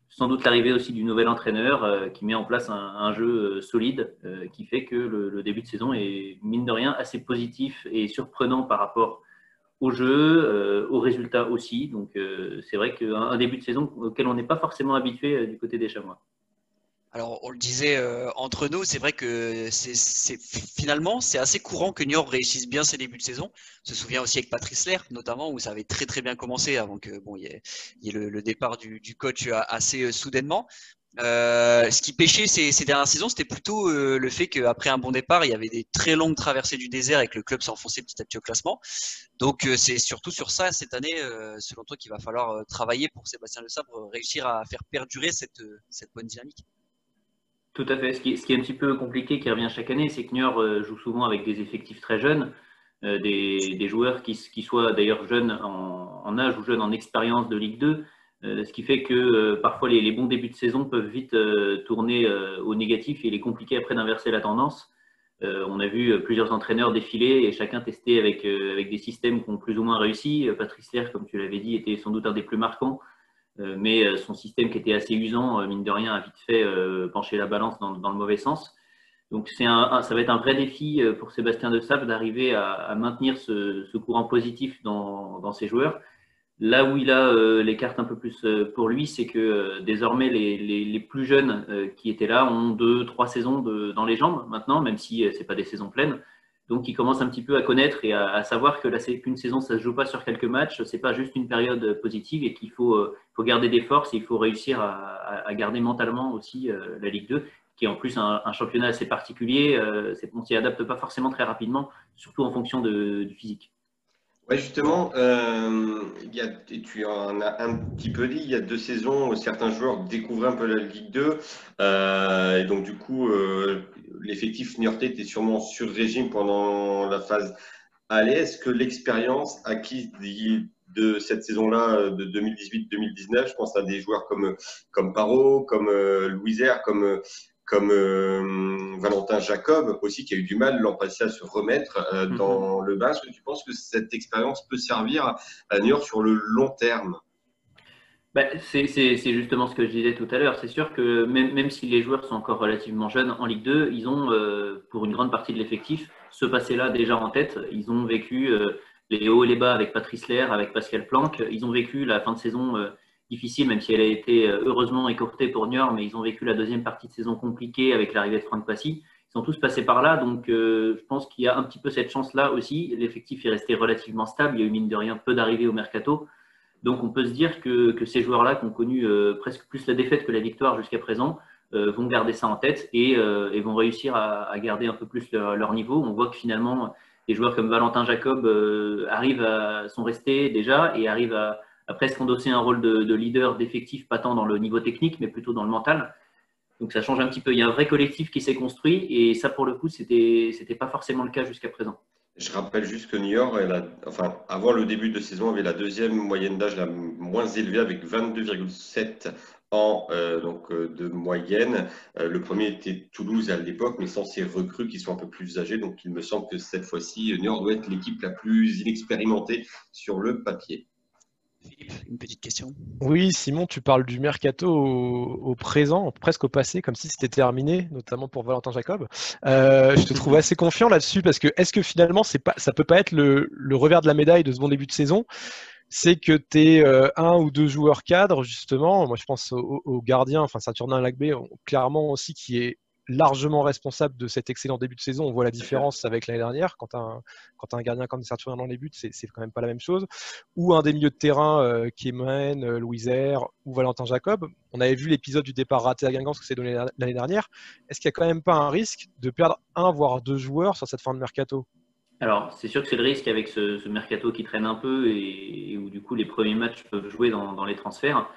sans doute l'arrivée aussi du nouvel entraîneur qui met en place un, jeu solide qui fait que le, début de saison est, mine de rien, assez positif et surprenant par rapport au jeu, aux résultats aussi. Donc c'est vrai qu'un début de saison auquel on n'est pas forcément habitué du côté des Chamois. Alors, on le disait euh, entre nous, c'est vrai que c'est finalement c'est assez courant que Niort réussisse bien ses débuts de saison. On se souvient aussi avec Patrice Lair, notamment où ça avait très très bien commencé avant que bon il y ait, le, départ du, coach assez euh, soudainement. Euh, ce qui pêchait ces, dernières saisons, c'était plutôt le fait qu'après un bon départ, il y avait des très longues traversées du désert et que le club s'enfonçait petit à petit au classement. Donc c'est surtout sur ça cette année, selon toi, qu'il va falloir travailler pour Sébastien Le Sabre réussir à faire perdurer cette bonne dynamique. Tout à fait. Ce qui, est, un petit peu compliqué, qui revient chaque année, c'est que Niort euh, joue souvent avec des effectifs très jeunes, euh, des, joueurs qui, soient d'ailleurs jeunes en, âge ou jeunes en expérience de Ligue 2, euh, ce qui fait que parfois les, bons débuts de saison peuvent vite tourner au négatif et il est compliqué après d'inverser la tendance. on a vu plusieurs entraîneurs défiler et chacun tester avec, avec des systèmes qui ont plus ou moins réussi. Patrice Lair, comme tu l'avais dit, était sans doute un des plus marquants. Euh, mais euh, son système qui était assez usant, euh, mine de rien, a vite fait pencher la balance dans, le mauvais sens. Donc un, ça va être un vrai défi pour Sébastien De Sable d'arriver à, maintenir ce, courant positif dans, ses joueurs. Là où il a les cartes un peu plus pour lui, c'est que désormais les, plus jeunes qui étaient là ont deux, trois saisons dans les jambes maintenant, même si ce n'est pas des saisons pleines. Donc, il commence un petit peu à connaître et à, savoir que qu'une saison, ça ne se joue pas sur quelques matchs, c'est pas juste une période positive et qu'il faut, faut garder des forces il faut réussir à, garder mentalement aussi euh, la Ligue 2, qui est en plus un, championnat assez particulier. Euh, on s'y adapte pas forcément très rapidement, surtout en fonction du physique. Oui, justement, euh, y tu en as un petit peu dit, il y a deux saisons où certains joueurs découvraient un peu la Ligue 2. Euh, et donc, du coup, euh, l'effectif niortais était sûrement sur régime pendant la phase aller. Est-ce que l'expérience acquise de cette saison-là, de 2018-2019, je pense à des joueurs comme, comme Paro, comme Louisère, comme comme euh, Valentin Jacob aussi, qui a eu du mal l'an passé à se remettre euh, mhm. dans le bas. Est-ce que tu penses que cette expérience peut servir à New York sur le long terme? Bah, c'est justement ce que je disais tout à l'heure. C'est sûr que même, même, si les joueurs sont encore relativement jeunes en Ligue 2, ils ont, euh, pour une grande partie de l'effectif, ce passé-là déjà en tête. Ils ont vécu les hauts et les bas avec Patrice Lair, avec Pascal Planck. Ils ont vécu la fin de saison difficile, même si elle a été euh, heureusement écourtée pour Niort, mais ils ont vécu la deuxième partie de saison compliquée avec l'arrivée de Franck Passy. Ils sont tous passés par là, donc euh, je pense qu'il y a un petit peu cette chance-là aussi. L'effectif est resté relativement stable, il y a eu mine de rien peu d'arrivées au mercato. Donc on peut se dire que, que ces joueurs-là, qui ont connu euh, presque plus la défaite que la victoire jusqu'à présent, vont garder ça en tête et, vont réussir à, garder un peu plus leur, niveau. On voit que finalement, des joueurs comme Valentin Jacob arrivent à, sont restés déjà et arrivent à, a presque endossé un rôle de, leader d'effectif, pas tant dans le niveau technique, mais plutôt dans le mental. Donc ça change un petit peu. Il y a un vrai collectif qui s'est construit et ça, pour le coup, c'était n'était pas forcément le cas jusqu'à présent. Je rappelle juste que New York, enfin, avant le début de saison, avait la deuxième moyenne d'âge la moins élevée avec 22,7 ans euh, donc, euh, de moyenne. Euh, le premier était Toulouse à l'époque, mais sans ces recrues qui sont un peu plus âgées. Donc il me semble que cette fois-ci, New York doit être l'équipe la plus inexpérimentée sur le papier. Philippe, une petite question. Oui, Simon, tu parles du mercato au, présent, presque au passé, comme si c'était terminé, notamment pour Valentin Jacob. Euh, je te trouve assez confiant là-dessus parce que est-ce que finalement, c'est pas, ça peut pas être le, revers de la médaille de ce bon début de saison? C'est que tu es euh, un ou deux joueurs cadres, justement. Moi, je pense aux au gardiens, enfin Saturnin Lagbé, clairement aussi, qui est largement responsable de cet excellent début de saison. On voit la différence avec l'année dernière. Quand tu as, un gardien comme Saturnin dans les buts, c'est quand même pas la même chose. Ou un des milieux de terrain, euh, Kemen, euh, Louis ou Valentin Jacob. On avait vu l'épisode du départ raté à Guingamp, ce que c'est donné l'année dernière. Est-ce qu'il n'y a quand même pas un risque de perdre un, voire deux joueurs sur cette fin de mercato? Alors, c'est sûr que c'est le risque avec ce, mercato qui traîne un peu et, où du coup les premiers matchs peuvent jouer dans les transferts.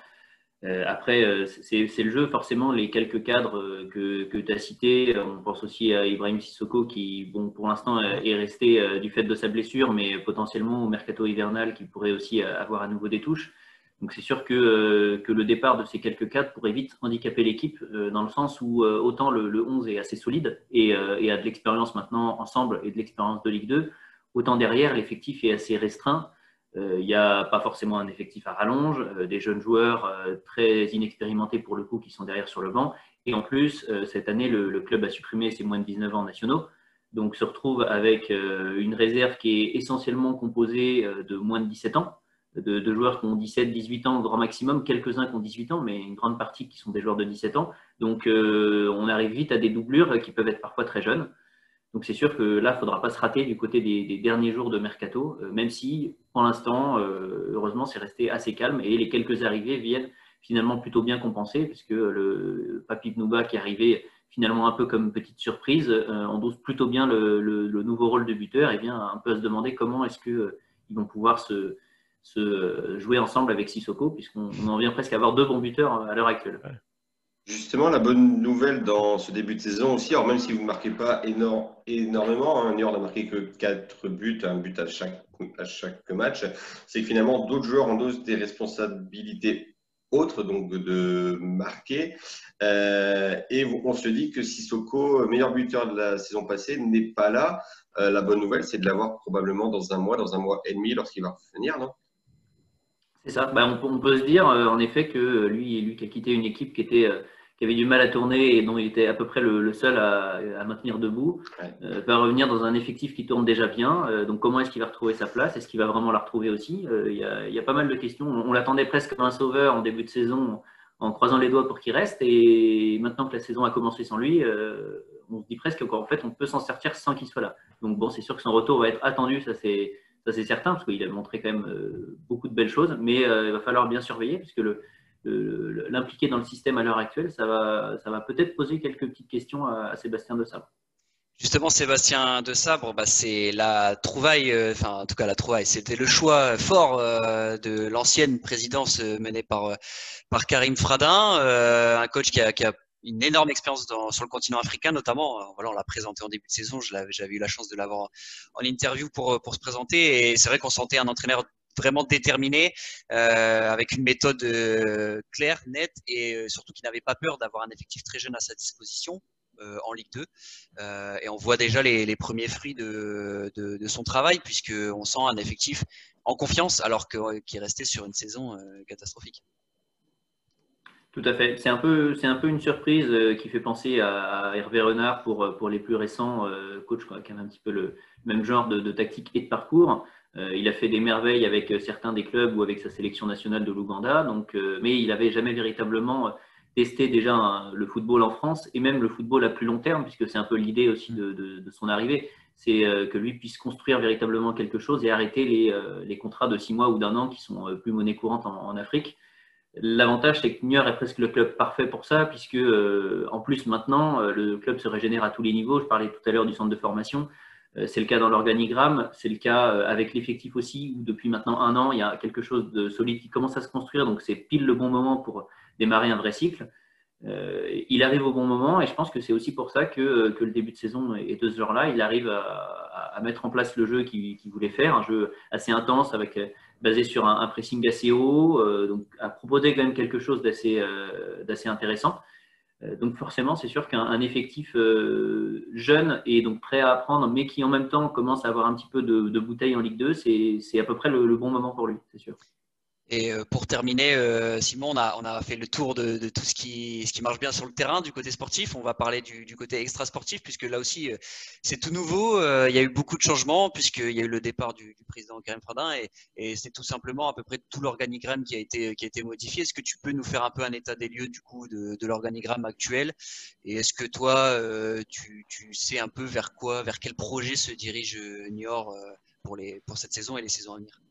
Euh, après, euh, c'est le jeu, forcément, les quelques cadres euh, que, que tu as cités. On pense aussi à Ibrahim Sissoko qui, bon, pour l'instant, est resté du fait de sa blessure, mais potentiellement au mercato hivernal qui pourrait aussi avoir à nouveau des touches. Donc c'est sûr que, que, le départ de ces quelques cadres pourrait vite handicaper l'équipe dans le sens où autant le, le, 11 est assez solide et, a de l'expérience maintenant ensemble et de l'expérience de Ligue 2, autant derrière l'effectif est assez restreint euh, il n'y a pas forcément un effectif à rallonge, euh, des jeunes joueurs euh, très inexpérimentés pour le coup qui sont derrière sur le banc. Et en plus, cette année, le, club a supprimé ses moins de 19 ans nationaux. Donc, se retrouve avec une réserve qui est essentiellement composée de moins de 17 ans, de, joueurs qui ont 17, 18 ans au grand maximum, quelques-uns qui ont 18 ans, mais une grande partie qui sont des joueurs de 17 ans. Donc, on arrive vite à des doublures qui peuvent être parfois très jeunes. Donc c'est sûr que là, il ne faudra pas se rater du côté des, derniers jours de mercato, euh, même si pour l'instant, euh, heureusement, c'est resté assez calme et les quelques arrivées viennent finalement plutôt bien compenser, puisque le Papi Pnouba qui est arrivé finalement un peu comme petite surprise, euh, on dose plutôt bien le, nouveau rôle de buteur et vient un peu à se demander comment est-ce qu'ils vont pouvoir se, jouer ensemble avec Sissoko, puisqu'on en vient presque à avoir deux bons buteurs à l'heure actuelle. Justement, la bonne nouvelle dans ce début de saison aussi, alors même si vous ne marquez pas énormément, hein, York n'a marqué que 4 buts, un but à chaque, à chaque match, c'est que finalement d'autres joueurs endossent des responsabilités autres, donc de marquer. Euh, et on se dit que Sissoko, meilleur buteur de la saison passée, n'est pas là. Euh, la bonne nouvelle, c'est de l'avoir probablement dans un mois, dans un mois et demi, lorsqu'il va revenir, non? C'est ça. Ben, on, peut, se dire, euh, en effet, que lui, lui qui a quitté une équipe qui était qui avait du mal à tourner et dont il était à peu près le, seul à, maintenir debout, euh, va revenir dans un effectif qui tourne déjà bien. Euh, donc comment est-ce qu'il va retrouver sa place? Est-ce qu'il va vraiment la retrouver aussi? Euh, il, y a, pas mal de questions. On, l'attendait presque comme un sauveur en début de saison en croisant les doigts pour qu'il reste. Et maintenant que la saison a commencé sans lui, on se dit presque qu'en fait on peut s'en sortir sans qu'il soit là. Donc bon, c'est sûr que son retour va être attendu, ça c'est c'est certain parce qu'il a montré quand même beaucoup de belles choses, mais il va falloir bien surveiller puisque l'impliquer dans le système à l'heure actuelle, ça va, ça va peut-être poser quelques petites questions à, Sébastien de Sabre. Justement, Sébastien de Sabre, bah, c'est la trouvaille, euh, enfin en tout cas la trouvaille, c'était le choix fort euh, de l'ancienne présidence euh, menée par, par Karim Fradin, un coach qui a, qui a une énorme expérience sur le continent africain, notamment. Voilà, on l'a présenté en début de saison. J'avais eu la chance de l'avoir en interview pour, pour se présenter. Et c'est vrai qu'on sentait un entraîneur vraiment déterminé, euh, avec une méthode euh, claire, nette et euh, surtout qui n'avait pas peur d'avoir un effectif très jeune à sa disposition. en Ligue 2 et on voit déjà les, premiers fruits de, son travail puisqu'on sent un effectif en confiance alors qu'il resté sur une saison catastrophique. Tout à fait. C'est un peu, une surprise qui fait penser à, Hervé Renard pour, pour les plus récents coachs qui ont un petit peu le même genre de, tactique et de parcours. Euh, il a fait des merveilles avec euh, certains des clubs ou avec sa sélection nationale de l'Ouganda, donc, euh, mais il n'avait jamais véritablement testé déjà le football en France et même le football à plus long terme, puisque c'est un peu l'idée aussi de, son arrivée, c'est que lui puisse construire véritablement quelque chose et arrêter les, contrats de six mois ou d'un an qui sont plus monnaie courante en, Afrique. L'avantage, c'est que Niort est presque le club parfait pour ça, puisque en plus maintenant, le club se régénère à tous les niveaux. Je parlais tout à l'heure du centre de formation. Euh, c'est le cas dans l'organigramme, c'est le cas euh, avec l'effectif aussi, où depuis maintenant un an, il y a quelque chose de solide qui commence à se construire, donc c'est pile le bon moment pour démarrer un vrai cycle. Euh, il arrive au bon moment et je pense que c'est aussi pour ça que, le début de saison est de ce genre-là. Il arrive à, mettre en place le jeu qu'il voulait faire, un jeu assez intense, avec, basé sur un, pressing assez haut, donc à proposer quand même quelque chose d'assez intéressant. Euh, donc forcément, c'est sûr qu'un effectif euh, jeune et donc prêt à apprendre, mais qui en même temps commence à avoir un petit peu de, bouteille en Ligue 2, c'est à peu près le, bon moment pour lui, c'est sûr. Et euh, pour terminer, euh, Simon, on a, on a fait le tour de, de tout ce qui, ce qui marche bien sur le terrain du côté sportif. On va parler du, du côté extra-sportif, puisque là aussi, euh, c'est tout nouveau. il y a eu beaucoup de changements, puisqu'il y a eu le départ du, du président Karim Fradin, et, et c'est tout simplement à peu près tout l'organigramme qui, a été, qui a été modifié. Est-ce que tu peux nous faire un peu un état des lieux du coup de, de l'organigramme actuel? Et est-ce que toi, tu, tu, sais un peu vers quoi, vers quel projet se dirige Niort pour, pour cette saison et les saisons à venir?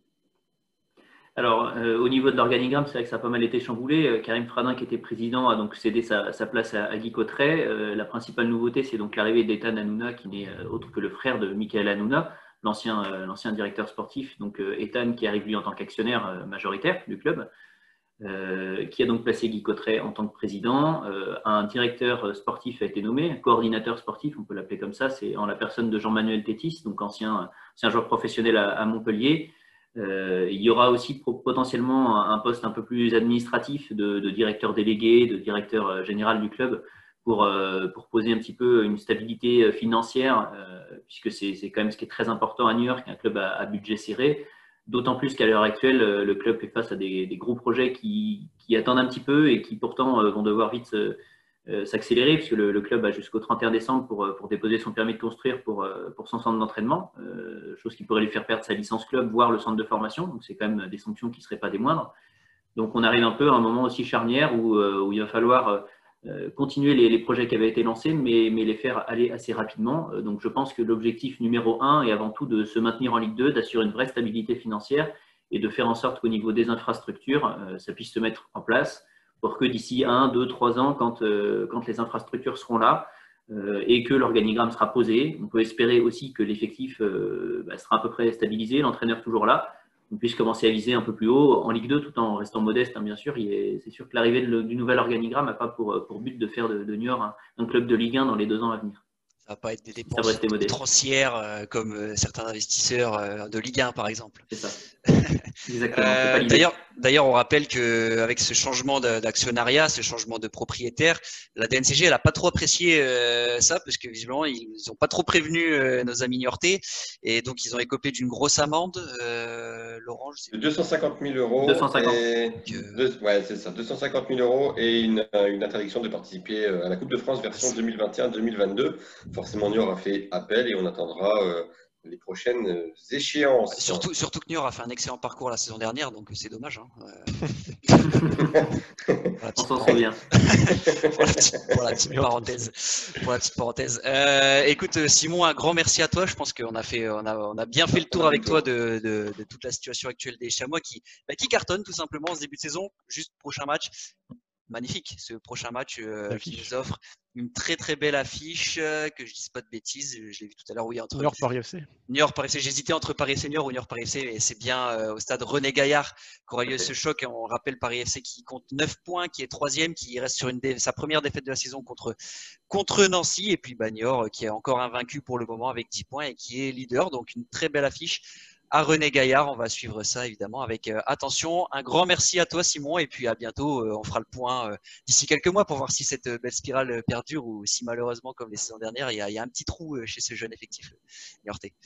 Alors, euh, au niveau de l'organigramme, c'est vrai que ça a pas mal été chamboulé. Euh, Karim Fradin, qui était président, a donc cédé sa, place à, Guy Cotteret. Euh, la principale nouveauté, c'est donc l'arrivée d'Ethan Hanouna, qui n'est autre que le frère de Michael Hanouna, l'ancien directeur sportif. Donc, Ethan, qui arrive lui en tant qu'actionnaire majoritaire du club, qui a donc placé Guy Cotteret en tant que président. un directeur sportif a été nommé, un coordinateur sportif, on peut l'appeler comme ça, c'est en la personne de Jean-Manuel Tétis, donc ancien, ancien joueur professionnel à Montpellier euh, il y aura aussi potentiellement un poste un peu plus administratif de, directeur délégué, de directeur euh, général du club pour, euh, pour poser un petit peu une stabilité financière, puisque c'est quand même ce qui est très important à New York, un club à, budget serré. D'autant plus qu'à l'heure actuelle, le club fait face à des, gros projets qui, qui, attendent un petit peu et qui pourtant vont devoir vite s'accélérer, puisque le, club a jusqu'au 31 décembre pour, euh, pour, déposer son permis de construire pour, euh, pour son centre d'entraînement, chose qui pourrait lui faire perdre sa licence club, voire le centre de formation. Donc, c'est quand même des sanctions qui ne seraient pas des moindres. Donc, on arrive un peu à un moment aussi charnière où, où il va falloir continuer les, les, projets qui avaient été lancés, mais, mais, les faire aller assez rapidement. Donc, je pense que l'objectif numéro un est avant tout de se maintenir en Ligue 2, d'assurer une vraie stabilité financière et de faire en sorte qu'au niveau des infrastructures, ça puisse se mettre en place pour que d'ici un, deux, trois ans, quand, euh, quand les infrastructures seront là euh, et que l'organigramme sera posé, on peut espérer aussi que l'effectif euh, bah, sera à peu près stabilisé, l'entraîneur toujours là, on puisse commencer à viser un peu plus haut en Ligue 2 tout en restant modeste, hein, bien sûr. C'est sûr que l'arrivée du nouvel organigramme n'a pas pour, pour, but de faire de, de Niort un, un, club de Ligue 1 dans les deux ans à venir. Ça va pas être des dépenses transières euh, comme euh, certains investisseurs euh, de Ligue 1 par exemple. C'est ça. Exactement. D'ailleurs, d'ailleurs, on rappelle que avec ce changement d'actionnariat, ce changement de propriétaire, la DNCG elle a pas trop apprécié ça parce que visiblement ils n'ont pas trop prévenu nos amis niortais et donc ils ont écopé d'une grosse amende. Laurent, je sais 250 000 euros. 250. Et... ouais, c'est ça. 250 000 euros et une, une interdiction de participer à la Coupe de France version 2021-2022 forcément Niort a fait appel et on attendra euh, les prochaines euh, échéances. Surtout, surtout que Niort a fait un excellent parcours la saison dernière, donc c'est dommage. Hein. on s'en souvient. pour, la petite, parenthèse. Pour la petite parenthèse. Euh, écoute, Simon, un grand merci à toi. Je pense qu'on a, fait, on a, on a bien fait le tour avec toi de, de, de toute la situation actuelle des Chamois qui, bah, qui cartonnent tout simplement en ce début de saison. Juste prochain match magnifique ce prochain match euh, qui nous offre une très très belle affiche euh, que je dise pas de bêtises je l'ai vu tout à l'heure oui entre New York Paris FC New York Paris FC j'hésitais entre Paris Senior ou New York Paris FC mais c'est bien euh, au stade René Gaillard qu'aura lieu ce choc. On rappelle Paris FC qui compte 9 points qui est troisième qui reste sur une sa première défaite de la saison contre contre Nancy. Et puis bah, Niort qui est encore invaincu pour le moment avec 10 points et qui est leader. Donc une très belle affiche à René Gaillard. On va suivre ça évidemment avec euh, attention. Un grand merci à toi Simon et puis à bientôt. Euh, on fera le point euh, d'ici quelques mois pour voir si cette belle spirale perdure ou si malheureusement comme les saisons dernières il y a, un petit trou chez ce jeune effectif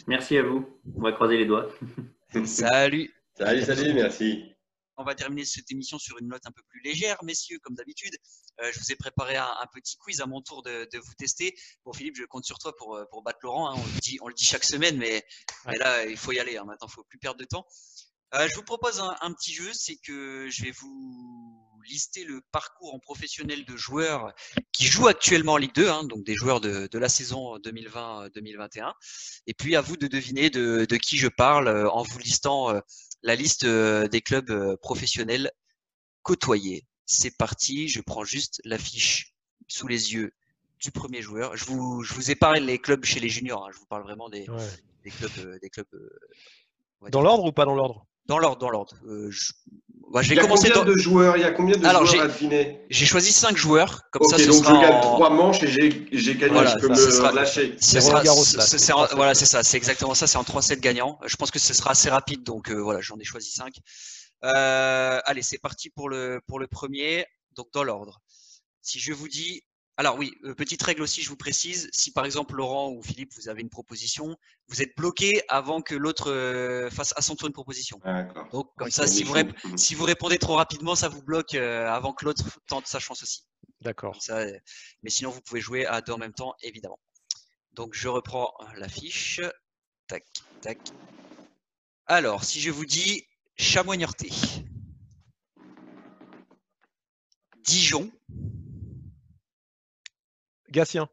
Merci à vous. On va croiser les doigts. salut. Salut, salut, merci on va terminer cette émission sur une note un peu plus légère, messieurs, comme d'habitude. Euh, je vous ai préparé un, petit quiz à mon tour de, vous tester. Bon, Philippe, je compte sur toi pour, euh, battre Laurent. Hein. On, le dit, on, le dit, chaque semaine, mais, là, il faut y aller. Hein. Maintenant, il ne faut plus perdre de temps. Euh, je vous propose un, petit jeu, c'est que je vais vous lister le parcours en professionnel de joueurs qui jouent actuellement en Ligue 2, hein, donc des joueurs de, la saison 2020-2021. Et puis à vous de deviner de, de, qui je parle en vous listant la liste euh, des clubs euh, professionnels côtoyés. C'est parti, je prends juste l'affiche sous les yeux du premier joueur. Je vous, je vous épargne les clubs chez les juniors, hein. je vous parle vraiment des, des clubs. Euh, des clubs dans l'ordre ou pas dans l'ordre? Dans l'ordre, dans l'ordre. je... Bah, je vais il y a combien de joueurs Il y a combien de Alors, joueurs à deviner? J'ai choisi 5 joueurs. Comme ça, ce donc je gagne 3 manches et j'ai gagné. Voilà, je peux me sera... lâcher. voilà, c'est ça. C'est exactement ça. C'est en 3-7 gagnants. Je pense que ce sera assez rapide. Donc voilà, j'en ai choisi 5. Euh, allez, c'est parti pour le, pour le premier. Donc dans l'ordre. Si je vous dis Alors oui, euh, petite règle aussi, je vous précise, si par exemple Laurent ou Philippe, vous avez une proposition, vous êtes bloqué avant que l'autre euh, fasse à son tour une proposition. Ah, D'accord. Donc comme ça, si vous, méchant. rép- si vous répondez trop rapidement, ça vous bloque euh, avant que l'autre tente sa chance aussi. D'accord. Mais sinon, vous pouvez jouer à deux en même temps, évidemment. Donc je reprends la fiche. Tac, tac. Alors, si je vous dis Chamoignorté, Dijon, Gatien.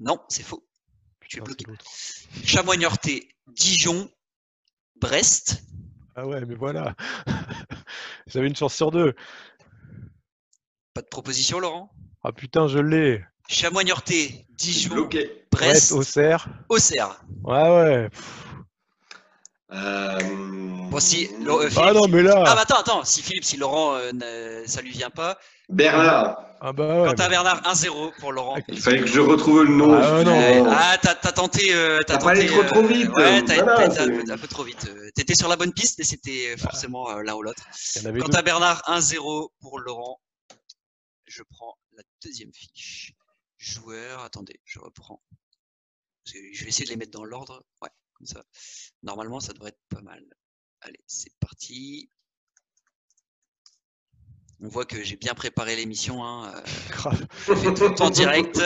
non, c'est faux. Tu es bloqué. l'autre. Chamoignorté, Dijon, Brest, Ah ouais, mais voilà. J'avais une chance sur deux. pas de proposition, Laurent? Ah putain, je l'ai. Chamoignorté, Dijon, bloqué. Brest, Auxerre. Auxerre. Ouais, ouais. Euh, Bon, si, Lo- euh, Ah Philippe, non, mais là. Ah, bah attends, attends, si Philippe, si Laurent, euh, ne- ça lui vient pas. Bernard. Ah bah ouais. Quentin Bernard, 1-0 pour Laurent. Il fallait que je retrouve le nom. Ah, non. Oh. Ah, t'as t'as tenté. euh, T'as T'as pas allé tenté, trop, trop euh, vite. Ouais, t'as Voilà, un, peu- un peu trop vite. euh, T'étais sur la bonne piste, mais c'était forcément euh, l'un ou l'autre. Avait deux. Quentin Bernard, 1-0 pour Laurent. Je prends la deuxième fiche. Joueur, attendez, je reprends. Je vais essayer de les mettre dans l'ordre. Ouais, comme ça. Normalement, ça devrait être pas mal. Allez, c'est parti. On voit que j'ai bien préparé l'émission. Hein. euh, Grave. je fais tout en direct.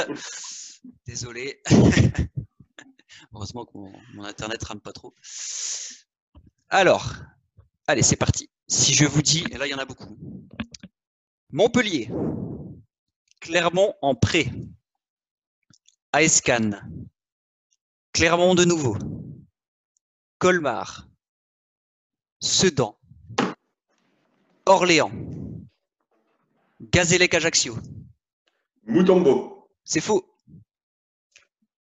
Désolé. Heureusement que mon, mon internet rame pas trop. Alors, allez, c'est parti. Si je vous dis, et là il y en a beaucoup. Montpellier, Clermont en pré, AS Cannes, Clermont de nouveau, Colmar, Sedan, Orléans, Gazélec Ajaccio, Moutombo. c'est faux.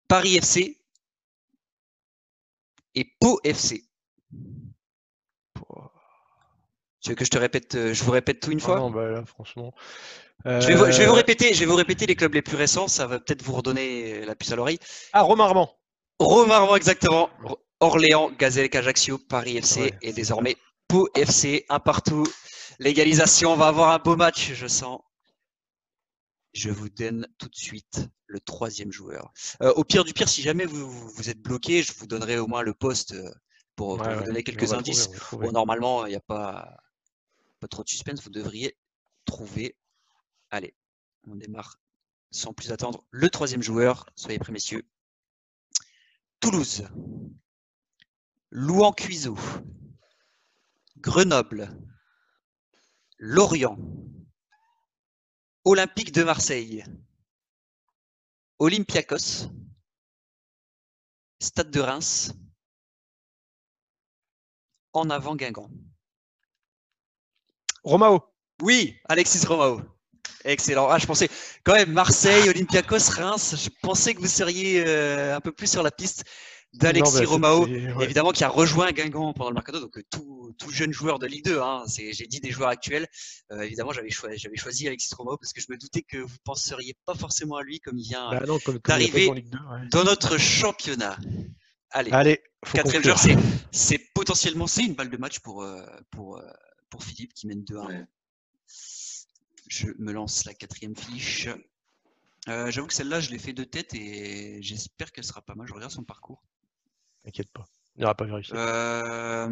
Paris FC et Pau FC. Tu veux que je te répète, euh, je vous répète tout une Ah fois? non, bah là, franchement. je, vais vous, je vais vous Euh, répéter, je vais vous répéter les clubs les plus récents, ça va peut-être vous redonner la puce à l'oreille. Ah, Romain Armand. Romain exactement. Or- Orléans, Gazélec Ajaccio, Paris FC Ouais, et désormais Pau FC, un partout. L'égalisation, on va avoir un beau match, je sens. Je vous donne tout de suite le troisième joueur. Euh, au pire du pire, si jamais vous, vous- êtes bloqué, je vous donnerai au moins le poste euh, pour, pour Ouais, vous donner quelques indices. trouver. Bon, normalement, il n'y a pas, pas trop de suspense. Vous devriez trouver. Allez, on démarre sans plus attendre. Le troisième joueur, soyez prêts, messieurs. Toulouse, Louan Cuiseau, Grenoble, Lorient, Olympique de Marseille, Olympiakos, Stade de Reims, en avant Guingamp. Romao. Oui, Alexis Romao. Excellent. Ah, je pensais quand même Marseille, Olympiakos, Reims. Je pensais que vous seriez euh, un peu plus sur la piste d'Alexis bah, Romao, ouais. évidemment qui a rejoint Guingamp pendant le mercato, donc euh, tout, tout jeune joueur de Ligue 2. Hein, c'est- J'ai dit des joueurs actuels. Euh, évidemment, j'avais choisi, Alexis Romao parce que je me doutais que vous penseriez pas forcément à lui comme il vient Bah d'arriver dans Ligue 2, ouais. dans notre championnat. Allez, Allez, faut quatrième conclure. joueur, c'est potentiellement c'est une balle de match pour euh, pour pour Philippe qui mène 2-1. Ouais. Je me lance la quatrième fiche. Euh, J'avoue que celle-là, je l'ai fait de tête et j'espère qu'elle sera pas mal. Je regarde son parcours. T'inquiète pas. On n'ira pas vérifier. Euh,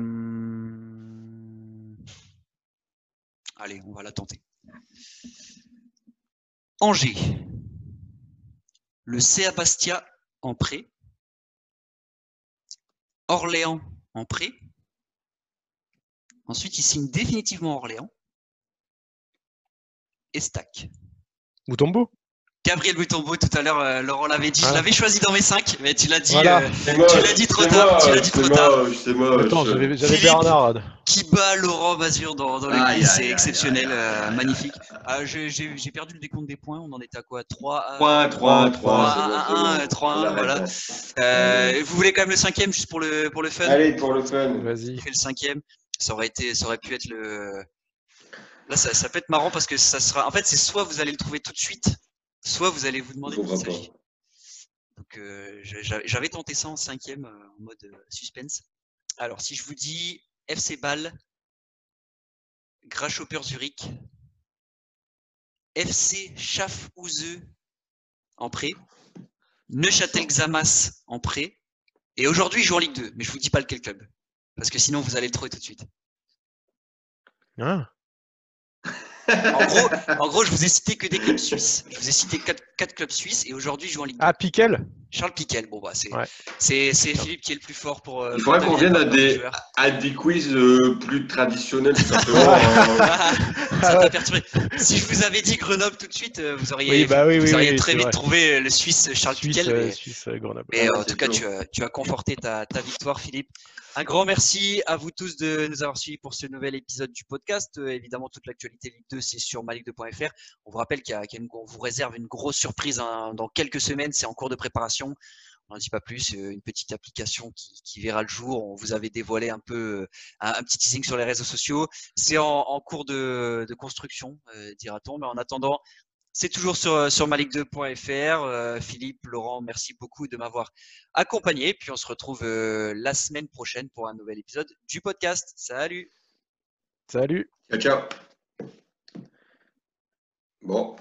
Allez, on va la tenter. Angers. Le CA Bastia en prêt. Orléans en prêt. Ensuite, il signe définitivement Orléans. Et Stack. Moutombo Gabriel Mutombo, tout à l'heure, euh, Laurent l'avait dit. Je Voilà. l'avais choisi dans mes 5, mais tu l'as dit. Voilà. euh, l'as dit trop tard, tu l'as dit trop tard. moche, C'est moche. Attends, j'avais. Bernard. qui bat Laurent Mazur dans, dans le aïe, c'est exceptionnel, euh, magnifique. Ah, j'ai perdu le décompte des points, on en était à quoi? 3 à 3, 3, 3, 3. 1, 3, 1, voilà. Euh, vous voulez quand même le cinquième juste pour le, pour le fun? Allez, pour le fun. Vas-y. On fait le cinquième. Ça aurait, été, ça aurait pu être le. Là, ça, ça peut être marrant parce que ça sera. En fait, c'est soit vous allez le trouver tout de suite, soit vous allez vous demander de qui il s'agit. Donc, euh, j'avais tenté ça en cinquième, euh, en mode euh, suspense. Alors, si je vous dis FC Bâle, Grasshopper Zurich, FC Schaffhausen en prêt. Neuchâtel Xamas en prêt. Et aujourd'hui, joue en Ligue 2. Mais je vous dis pas lequel club. Parce que sinon, vous allez le trouver tout de suite. Ah. En gros, en gros, je vous ai cité que des clubs suisses. Je vous ai cité quatre, quatre clubs suisses et aujourd'hui, je joue en Ligue 2. Ah, Piquel? Charles Piquel, bon bah c'est Ouais. c'est c'est Philippe qui est le plus fort pour. euh, Il faudrait qu'on vienne à des, à des quiz euh, plus traditionnels, tout simplement. euh, Ah, Ah ça t'a perturbé. Si je vous avais dit Grenoble tout de suite, euh, vous auriez, Oui, bah oui, vous oui, auriez oui, très vite vrai. trouvé le Suisse Charles Suisse, Piquel. mais- Suisse Grenoble. Mais Ah, en tout cas, tu as, tu as conforté ta, ta victoire, Philippe. Un grand merci à vous tous de nous avoir suivis pour ce nouvel épisode du podcast. Euh, évidemment, toute l'actualité Ligue 2, c'est sur malik2.fr. On vous rappelle qu'on vous réserve une grosse surprise hein, dans quelques semaines. C'est en cours de préparation. On n'en dit pas plus. euh, Une petite application qui, qui verra le jour. On vous avait dévoilé un peu euh, un, un petit teasing sur les réseaux sociaux. C'est en, en cours de, de construction, euh, dira-t-on. Mais en attendant, c'est toujours sur, sur malik2.fr. Euh, Philippe, Laurent, merci beaucoup de m'avoir accompagné. Puis on se retrouve euh, la semaine prochaine pour un nouvel épisode du podcast. Salut Salut Ciao, ciao. Bon,